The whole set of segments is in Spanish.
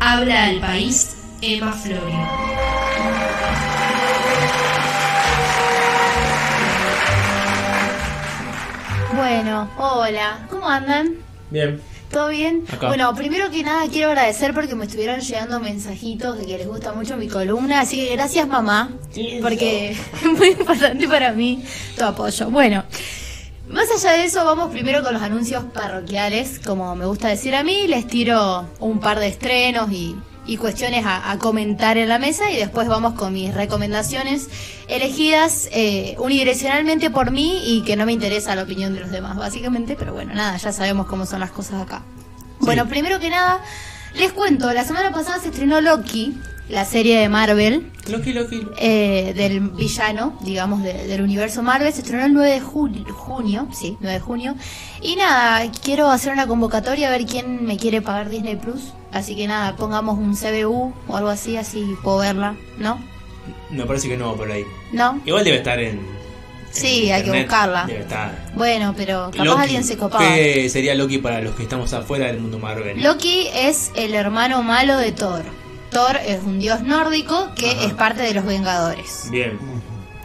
Habla al país Emma Florio. Bueno, hola, ¿cómo andan? Bien. ¿Todo bien? Acá. Bueno, primero que nada quiero agradecer porque me estuvieron llegando mensajitos de que les gusta mucho mi columna, así que gracias mamá, porque es muy importante para mí tu apoyo. Bueno, más allá de eso, vamos primero con los anuncios parroquiales, como me gusta decir a mí, les tiro un par de estrenos y, y cuestiones a, a comentar en la mesa y después vamos con mis recomendaciones elegidas eh, unidireccionalmente por mí y que no me interesa la opinión de los demás, básicamente, pero bueno, nada, ya sabemos cómo son las cosas acá. Bueno, primero que nada, les cuento, la semana pasada se estrenó Loki, la serie de Marvel, Loki, Loki. eh, del villano, digamos, de- del universo Marvel. Se estrenó el 9 de junio, junio, sí, 9 de junio. Y nada, quiero hacer una convocatoria a ver quién me quiere pagar Disney Plus. Así que nada, pongamos un CBU o algo así, así puedo verla, ¿no? Me parece que no por ahí. ¿No? Igual debe estar en. Sí, hay que buscarla. Debe estar. Bueno, pero capaz Loki. alguien se copaba. ¿Qué sería Loki para los que estamos afuera del mundo Marvel? Loki es el hermano malo de Thor. Thor es un dios nórdico que Ajá. es parte de los Vengadores. Bien.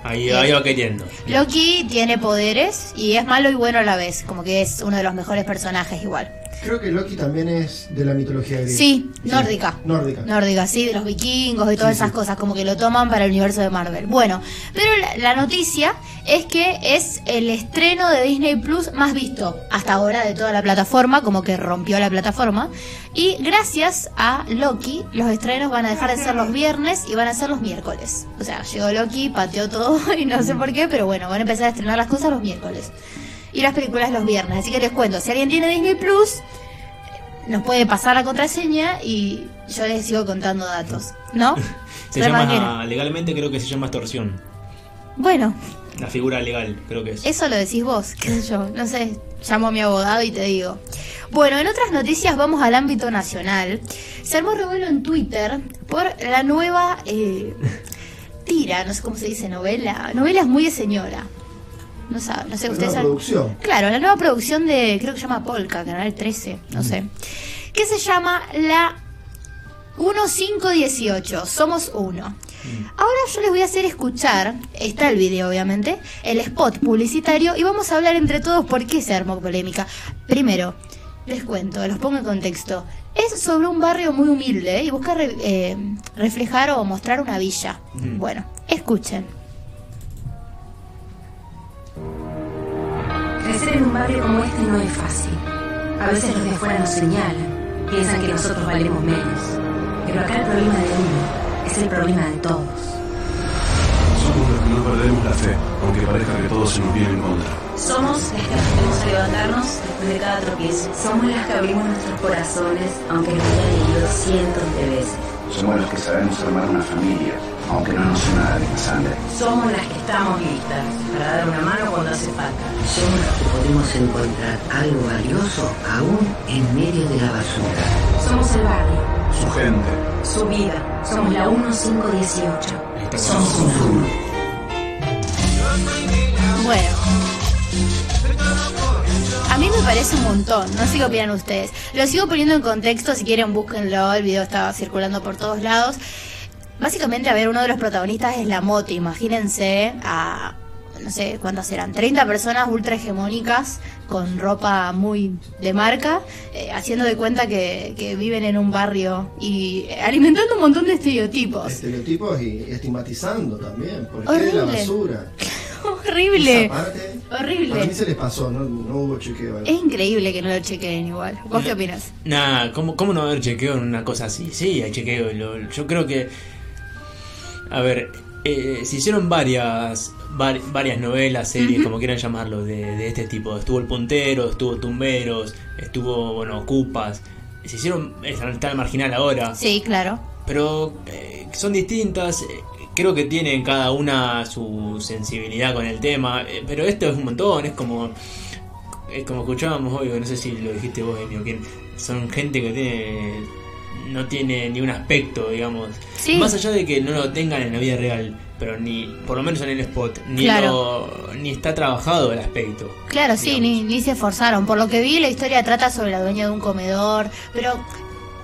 Ahí, Bien. ahí va queriendo. Loki tiene poderes y es malo y bueno a la vez, como que es uno de los mejores personajes igual. Creo que Loki también es de la mitología griega. Sí, nórdica. Nórdica. Nórdica, sí, de los vikingos y todas Sí, esas sí. cosas, como que lo toman para el universo de Marvel. Bueno, pero la, la noticia es que es el estreno de Disney Plus más visto hasta ahora de toda la plataforma, como que rompió la plataforma. Y gracias a Loki, los estrenos van a dejar de ser los viernes y van a ser los miércoles. O sea, llegó Loki, pateó todo y no sé por qué, pero bueno, van a empezar a estrenar las cosas los miércoles. Y las películas los viernes. Así que les cuento, si alguien tiene Disney Plus, nos puede pasar la contraseña y yo les sigo contando datos, ¿no? Se llama. Legalmente creo que se llama extorsión. Bueno, La figura legal, creo que es. eso lo decís vos, qué sé yo, no sé, llamo a mi abogado y te digo. Bueno, en otras noticias vamos al ámbito nacional. Se armó revuelo en Twitter por la nueva eh, tira, no sé cómo se dice, novela. Novela es muy de señora. No, sabe, no sé, La ustedes nueva saben- producción. Claro, la nueva producción de, creo que se llama Polka, Canal 13, no sé. Que se llama La 1518, Somos Uno. Ahora yo les voy a hacer escuchar, está el video obviamente, el spot publicitario y vamos a hablar entre todos por qué se armó polémica. Primero, les cuento, los pongo en contexto. Es sobre un barrio muy humilde ¿eh? y busca re- eh, reflejar o mostrar una villa. Mm. Bueno, escuchen. Crecer en un barrio como este no es fácil. A veces los de afuera nos señalan, piensan que nosotros valemos menos. Pero acá el problema de uno es el problema de todos. Somos los que no perdemos la fe, aunque parezca que todo se nos viene en contra. Somos las que aprendemos a levantarnos después de cada tropiezo. Somos las que abrimos nuestros corazones, aunque nos hayan herido cientos de veces. Somos los que sabemos armar una familia, aunque no nos una de la sangre. Somos las que estamos listas para dar una mano cuando hace falta. Somos los que podemos encontrar algo valioso aún en medio de la basura. Somos el barrio, Su gente. su vida. Somos la 1518. Somos uno. Bueno. A mí me parece un montón, no sé qué opinan ustedes. Lo sigo poniendo en contexto, si quieren búsquenlo, el video estaba circulando por todos lados. Básicamente, a ver, uno de los protagonistas es la moto, imagínense a, no sé cuántas eran, 30 personas ultra hegemónicas con ropa muy de marca, eh, haciendo de cuenta que, que viven en un barrio y alimentando un montón de estereotipos. Estereotipos y estigmatizando también. ¿Por qué de la basura? Horrible. Esa parte, Horrible. Para mí se les pasó, no, no hubo chequeo. ahí. Es increíble que no lo chequeen igual. ¿Vos qué opinas? Nah, ¿cómo, ¿cómo no haber chequeo en una cosa así? Sí, hay chequeo. lo- yo creo que. A ver, eh, se hicieron varias var- varias novelas, series, como quieran llamarlo, de, de este tipo. Estuvo El Puntero, estuvo Tumberos, estuvo, bueno, Cupas. Se hicieron. Está el marginal ahora. Sí, claro. pero eh, son distintas. Creo que tienen cada una su sensibilidad con el tema, eh, pero esto es un montón, es como es como escuchábamos hoy, no sé si lo dijiste vos, Emi, o quién, son gente que tiene no tiene ni un aspecto, digamos. Sí. Más allá de que no lo tengan en la vida real, pero ni, por lo menos en el spot, ni, Claro. lo- ni está trabajado el aspecto. Claro, sí, ni, ni se esforzaron. Por lo que vi, la historia trata sobre la dueña de un comedor, pero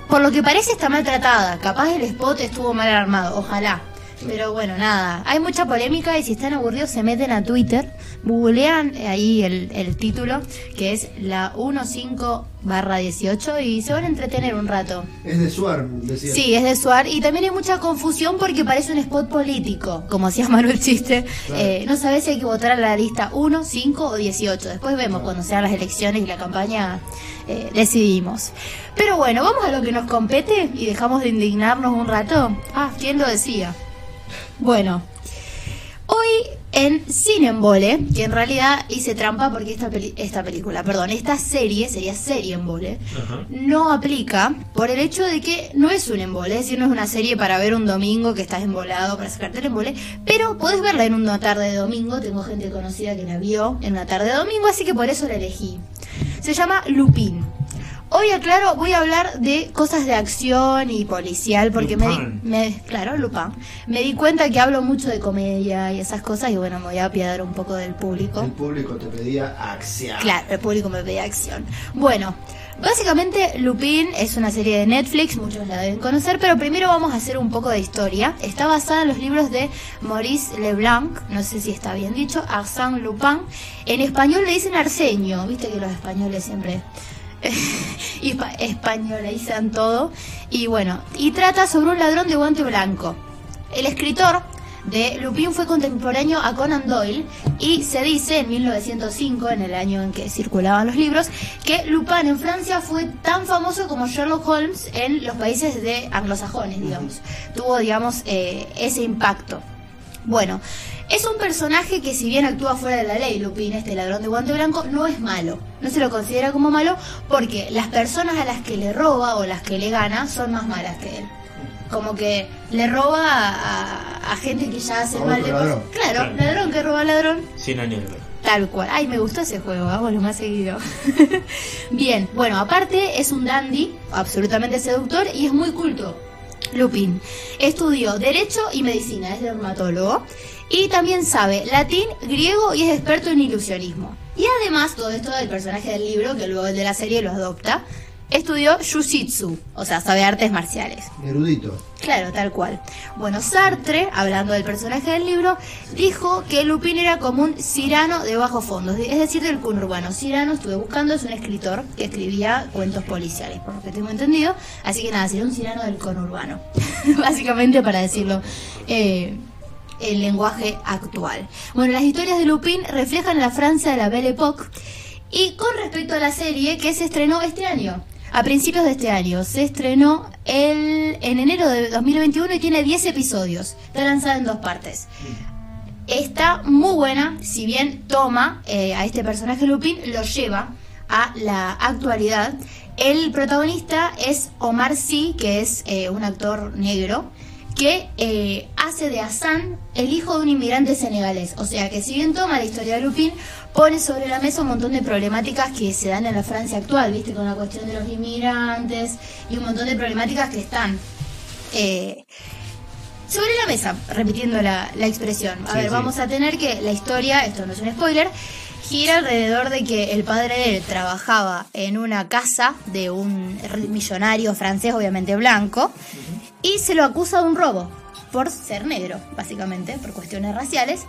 por lo que parece está maltratada. Capaz el spot estuvo mal armado, ojalá. Pero bueno, nada, hay mucha polémica y si están aburridos se meten a Twitter, googlean ahí el, el título, que es la 15 barra 18 y se van a entretener un rato. Es de Suar, decía. Sí, es de Suar y también hay mucha confusión porque parece un spot político, como hacía Manuel Chiste. Claro. Eh, no sabes si hay que votar a la lista 1, 5 o 18. Después vemos cuando sean las elecciones y la campaña eh, decidimos. Pero bueno, vamos a lo que nos compete y dejamos de indignarnos un rato. Ah, ¿quién lo decía? Bueno, hoy en Cine en Vole, que en realidad hice trampa porque esta, peli- esta película, perdón, esta serie, sería serie en Vole, no aplica por el hecho de que no es un embole, es decir, no es una serie para ver un domingo que estás embolado para sacarte el embole, pero podés verla en una tarde de domingo, tengo gente conocida que la vio en una tarde de domingo, así que por eso la elegí. Se llama Lupin. Hoy, aclaro, voy a hablar de cosas de acción y policial, porque me, di- me- claro, Lupin. Me di cuenta que hablo mucho de comedia y esas cosas, y bueno, me voy a apiadar un poco del público. El público te pedía acción. Claro, el público me pedía acción. Bueno, básicamente Lupin es una serie de Netflix, muchos la deben conocer, pero primero vamos a hacer un poco de historia. Está basada en los libros de Maurice Leblanc, no sé si está bien dicho, Arsène Lupin. En español le dicen Arsenio, viste que los españoles siempre hispa- españolizan todo. Y bueno, y trata sobre un ladrón de guante blanco. El escritor de Lupin fue contemporáneo a Conan Doyle y se dice en 1905, en el año en que circulaban los libros, que Lupin en Francia fue tan famoso como Sherlock Holmes en los países de anglosajones, digamos. Tuvo, digamos, eh, ese impacto. Bueno, es un personaje que si bien actúa fuera de la ley, Lupin, este ladrón de guante blanco, no es malo. No se lo considera como malo porque las personas a las que le roba o las que le gana son más malas que él. Como que le roba a, a- a gente que ya hace mal de cosas. ladrón. Claro, Claro. ladrón que roba ladrón. 100 años. Tal cual. Ay, me gustó ese juego, hagámoslo más seguido. Bien, bueno, aparte es un dandy, absolutamente seductor y es muy culto. Lupin estudió Derecho y Medicina, es dermatólogo y también sabe latín, griego y es experto en ilusionismo. Y además, todo esto del personaje del libro, que luego el de la serie lo adopta, estudió Jiu-Jitsu, o sea, sabe artes marciales. Erudito. Claro, tal cual. Bueno, Sartre, hablando del personaje del libro, dijo que Lupin era como un Cirano de bajo fondo, es decir, del conurbano. Cirano, estuve buscando, es un escritor que escribía cuentos policiales, por lo que tengo entendido. Así que nada, sería un Cirano del conurbano. Básicamente para decirlo. eh, el lenguaje actual. Bueno, las historias de Lupin reflejan la Francia de la Belle Époque y con respecto a la serie que se estrenó este año, a principios de este año, se estrenó el, en enero de 2021 y tiene 10 episodios. Está lanzada en dos partes. Está muy buena, si bien toma eh, a este personaje Lupin, lo lleva a la actualidad. El protagonista es Omar Sy, que es eh, un actor negro, que eh, hace de Hassan el hijo de un inmigrante senegalés. O sea que si bien toma la historia de Lupin, pone sobre la mesa un montón de problemáticas que se dan en la Francia actual, viste, con la cuestión de los inmigrantes y un montón de problemáticas que están eh, sobre la mesa, repitiendo la, la expresión. A Sí, ver, sí. vamos a tener que la historia, esto no es un spoiler, gira alrededor de que el padre de él trabajaba en una casa de un millonario francés, obviamente blanco, y se lo acusa de un robo por ser negro, básicamente, por cuestiones raciales,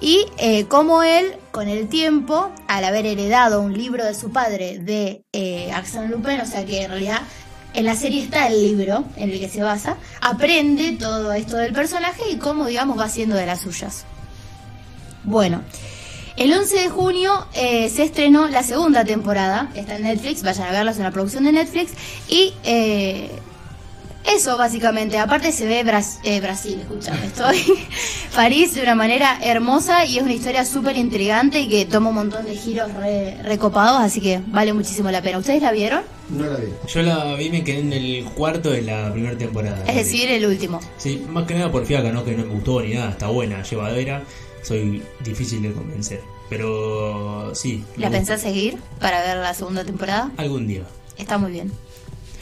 y eh, como él, con el tiempo, al haber heredado un libro de su padre de eh, Arsène Lupin, o sea que en realidad en la serie está el libro en el que se basa, aprende todo esto del personaje y cómo, digamos, va haciendo de las suyas. Bueno, el 11 de junio eh, se estrenó la segunda temporada, está en Netflix, vayan a verla, es una producción de Netflix, y eh, eso básicamente, aparte se ve Bras- eh, Brasil, escúchame, estoy París de una manera hermosa y es una historia súper intrigante y que toma un montón de giros re- recopados, así que vale muchísimo la pena. ¿Ustedes la vieron? No la vi. Yo la vi me quedé en el cuarto de la primera temporada. Es decir, el último. Sí, más que nada por fiaca, ¿no? Que no me gustó ni nada, está buena, llevadera. Soy difícil de convencer. Pero sí. ¿La gusta. pensás seguir para ver la segunda temporada? Algún día. Está muy bien.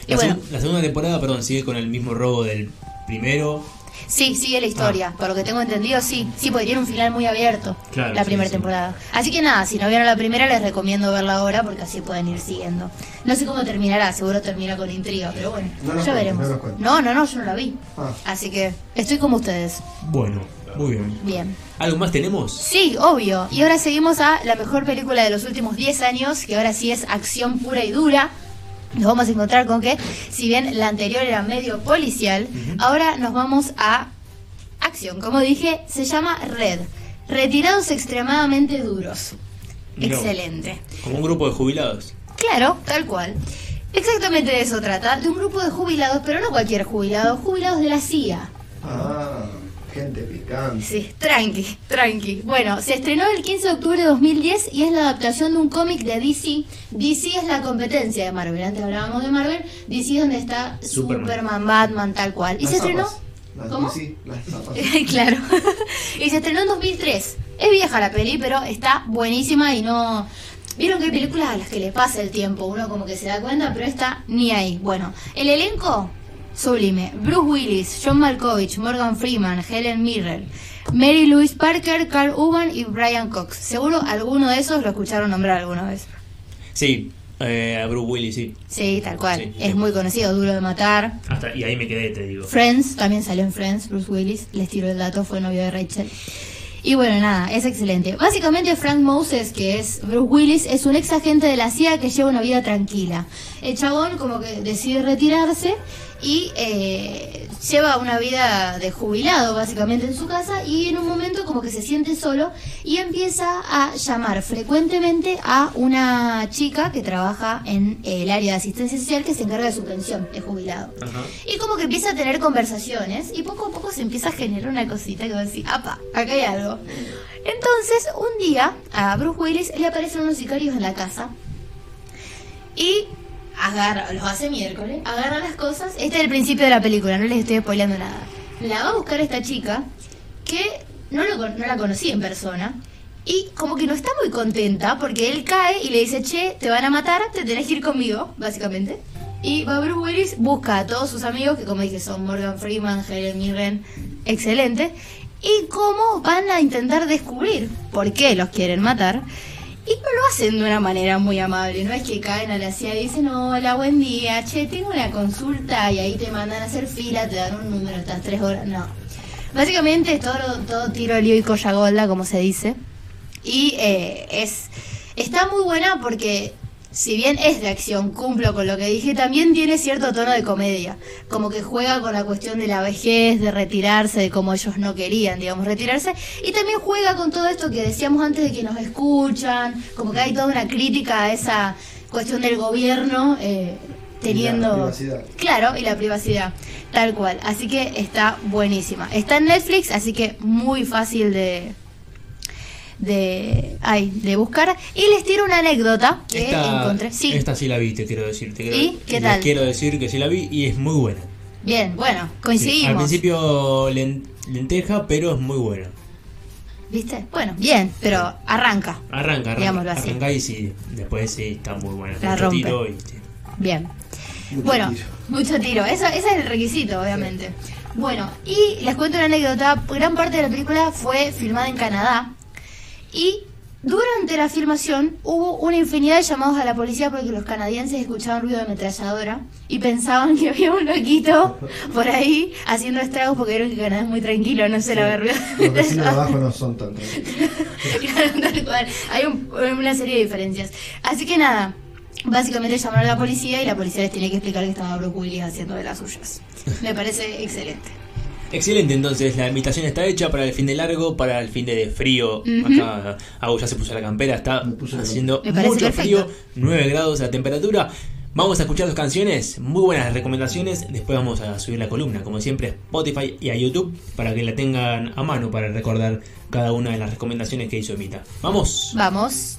Y La, bueno, seg- la segunda temporada, perdón, sigue con el mismo robo del primero. Sí, sigue la historia. Por lo que tengo entendido, sí. Sí, porque tiene un final muy abierto. Claro, la sí, primera sí. temporada. Así que nada, si no vieron la primera, les recomiendo verla ahora porque así pueden ir siguiendo. No sé cómo terminará, seguro termina con intriga, pero bueno, No ya veremos. No, no, no, yo no la vi. Ah. Así que estoy como ustedes. Bueno, muy bien. Bien. ¿Algo más tenemos? Sí, obvio. Y ahora seguimos a la mejor película de los últimos 10 años, que ahora sí es acción pura y dura. Nos vamos a encontrar con que, si bien la anterior era medio policial, ahora nos vamos a acción. Como dije, se llama Red. Retirados extremadamente duros. No. Excelente. Como un grupo de jubilados. Claro, tal cual. Exactamente de eso trata, de un grupo de jubilados, pero no cualquier jubilado, jubilados de la CIA. Ah, gente picante. Sí, tranqui, tranqui. Bueno, se estrenó el 15 de octubre de 2010 y es la adaptación de un cómic de DC. DC es la competencia de Marvel. Antes hablábamos de Marvel. DC es donde está Superman. Superman, Batman, tal cual. Y Las se estrenó... Las ¿Cómo? DC, las zapas. claro. y se estrenó en 2003. Es vieja la peli, pero está buenísima y no... Vieron que hay películas a las que le pasa el tiempo, uno como que se da cuenta, pero esta ni ahí. Bueno, el elenco, sublime. Bruce Willis, John Malkovich, Morgan Freeman, Helen Mirren, Mary Louise Parker, Carl Urban y Brian Cox. Seguro alguno de esos lo escucharon nombrar alguna vez. Sí, eh, a Bruce Willis, sí. Sí, tal cual. Sí, es sí. muy conocido, duro de matar. Hasta, y ahí me quedé, te digo. Friends, también salió en Friends, Bruce Willis, les tiro el dato, fue novio de Rachel. Y bueno, nada, es excelente. Básicamente Frank Moses, que es Bruce Willis, es un ex agente de la CIA que lleva una vida tranquila. El chabón como que decide retirarse y eh, lleva una vida de jubilado básicamente en su casa y en un momento como que se siente solo y empieza a llamar frecuentemente a una chica que trabaja en el área de asistencia social que se encarga de su pensión de jubilado. Ajá. Y como que empieza a tener conversaciones y poco a poco se empieza a generar una cosita que va a decir, apa, acá hay algo. Entonces, un día a Bruce Willis le aparecen unos sicarios en la casa y agarra, los hace miércoles, agarra las cosas. Este es el principio de la película, no les estoy spoileando nada. La va a buscar esta chica que no, lo no la conocí en persona. Y como que no está muy contenta porque él cae y le dice, che, te van a matar, te tenés que ir conmigo, básicamente. Y Bruce Willis, busca a todos sus amigos, que como dije son Morgan Freeman, Helen Mirren, excelente. Y cómo van a intentar descubrir por qué los quieren matar. Y no lo hacen de una manera muy amable, no es que caen a la CIA y dicen, hola, buen día, che, tengo una consulta y ahí te mandan a hacer fila, te dan un número, estás tres horas, no. Básicamente es todo, todo tiro, lío y colla golda, como se dice. Y eh, es está muy buena porque si bien es de acción, cumplo con lo que dije, también tiene cierto tono de comedia. Como que juega con la cuestión de la vejez, de retirarse, de cómo ellos no querían, digamos, retirarse. Y también juega con todo esto que decíamos antes de que nos escuchan, como que hay toda una crítica a esa cuestión del gobierno. eh, teniendo privacidad. claro y la privacidad tal cual así que está buenísima está en Netflix así que muy fácil de de ay, de buscar y les tiro una anécdota que Esta, encontré sí esta sí la vi, te quiero decir. Te quiero, ¿Y? ¿Qué les tal? quiero decir que sí la vi y es muy buena. bien bueno Sí, coincidimos Al principio len- lenteja, pero es muy buena. viste bueno bien pero arranca Arranca, arranca. Digámoslo así. Arranca y sí, después sí está muy buena. La rompe. tiro y sí. Bien. Mucho bueno, tiro. mucho tiro. Eso, ese es el requisito, obviamente. Bueno, y les cuento una anécdota. Gran parte de la película fue filmada en Canadá. Y durante la filmación hubo una infinidad de llamados a la policía porque los canadienses escuchaban ruido de ametralladora y pensaban que había un loquito por ahí haciendo estragos porque vieron que Canadá es muy tranquilo, no se la ve ruido de Los vecinos de ametralladora. abajo no son. Claro, cual. Hay un- una serie de diferencias. Así que nada, básicamente llamaron a la policía y la policía les tenía que explicar que estaba Bruce Willis haciendo de las suyas. Me parece excelente. Excelente, entonces la invitación está hecha para el fin de largo, para el fin de frío. Acá Agus ya se puso la campera, está haciendo mucho perfecto. frío, 9 grados la temperatura. Vamos a escuchar dos canciones, muy buenas recomendaciones. Después vamos a subir la columna, como siempre, a Spotify y a YouTube, para que la tengan a mano para recordar cada una de las recomendaciones que hizo Emita. ¡Vamos! Vamos.